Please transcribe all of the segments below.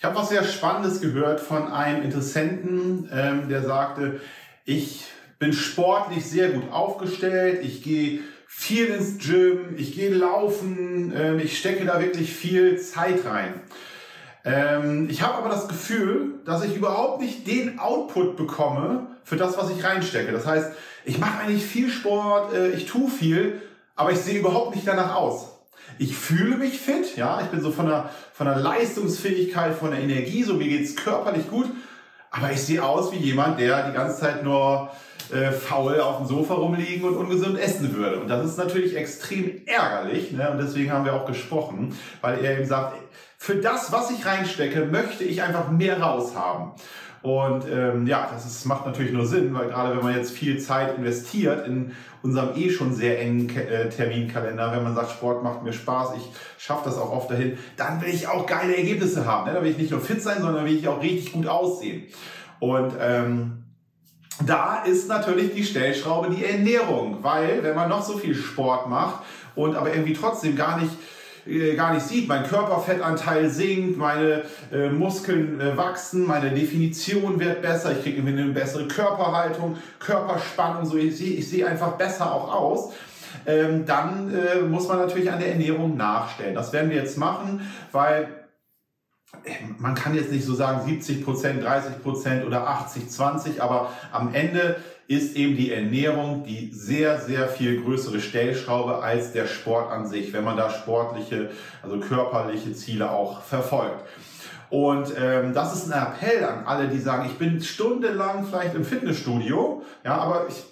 Ich habe was sehr Spannendes gehört von einem Interessenten, ähm, der sagte, ich bin sportlich sehr gut aufgestellt, ich gehe viel ins Gym, ich gehe laufen, ähm, ich stecke da wirklich viel Zeit rein. Ähm, ich habe aber das Gefühl, dass ich überhaupt nicht den Output bekomme für das, was ich reinstecke. Das heißt, ich mache eigentlich viel Sport, äh, ich tue viel, aber ich sehe überhaupt nicht danach aus. Ich fühle mich fit, ja, ich bin so von der, von der Leistungsfähigkeit, von der Energie, so mir geht's körperlich gut, aber ich sehe aus wie jemand, der die ganze Zeit nur äh, faul auf dem Sofa rumliegen und ungesund essen würde. Und das ist natürlich extrem ärgerlich. Ne? Und deswegen haben wir auch gesprochen, weil er eben sagt, für das, was ich reinstecke, möchte ich einfach mehr raushaben. Und ähm, ja, das ist, macht natürlich nur Sinn, weil gerade wenn man jetzt viel Zeit investiert in unserem eh schon sehr engen äh, Terminkalender, wenn man sagt, Sport macht mir Spaß, ich schaffe das auch oft dahin, dann will ich auch geile Ergebnisse haben. Ne? Da will ich nicht nur fit sein, sondern will ich auch richtig gut aussehen. Und ähm, da ist natürlich die Stellschraube die Ernährung, weil wenn man noch so viel Sport macht und aber irgendwie trotzdem gar nicht äh, gar nicht sieht. Mein Körperfettanteil sinkt, meine äh, Muskeln äh, wachsen, meine Definition wird besser, ich kriege eine bessere Körperhaltung, Körperspannung, so ich sehe ich seh einfach besser auch aus. Ähm, dann äh, muss man natürlich an der Ernährung nachstellen. Das werden wir jetzt machen, weil man kann jetzt nicht so sagen 70 Prozent, 30 Prozent oder 80, 20, aber am Ende ist eben die Ernährung die sehr, sehr viel größere Stellschraube als der Sport an sich, wenn man da sportliche, also körperliche Ziele auch verfolgt. Und ähm, das ist ein Appell an alle, die sagen, ich bin stundenlang vielleicht im Fitnessstudio, ja, aber ich,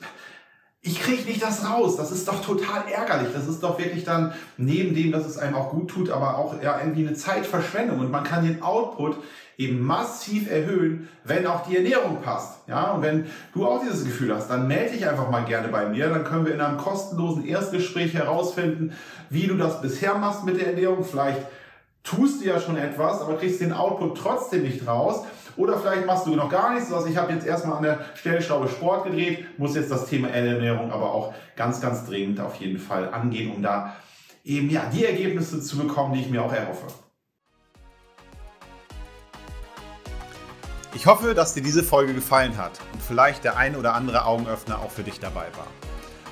ich kriege nicht das raus. Das ist doch total ärgerlich. Das ist doch wirklich dann neben dem, dass es einem auch gut tut, aber auch ja, irgendwie eine Zeitverschwendung. Und man kann den Output eben massiv erhöhen, wenn auch die Ernährung passt. Ja, und wenn du auch dieses Gefühl hast, dann melde dich einfach mal gerne bei mir. Dann können wir in einem kostenlosen Erstgespräch herausfinden, wie du das bisher machst mit der Ernährung. Vielleicht tust du ja schon etwas, aber kriegst den Output trotzdem nicht raus. Oder vielleicht machst du noch gar nichts. Also ich habe jetzt erstmal an der Stellschraube Sport gedreht, muss jetzt das Thema Ernährung aber auch ganz, ganz dringend auf jeden Fall angehen, um da eben ja die Ergebnisse zu bekommen, die ich mir auch erhoffe. Ich hoffe, dass dir diese Folge gefallen hat und vielleicht der ein oder andere Augenöffner auch für dich dabei war.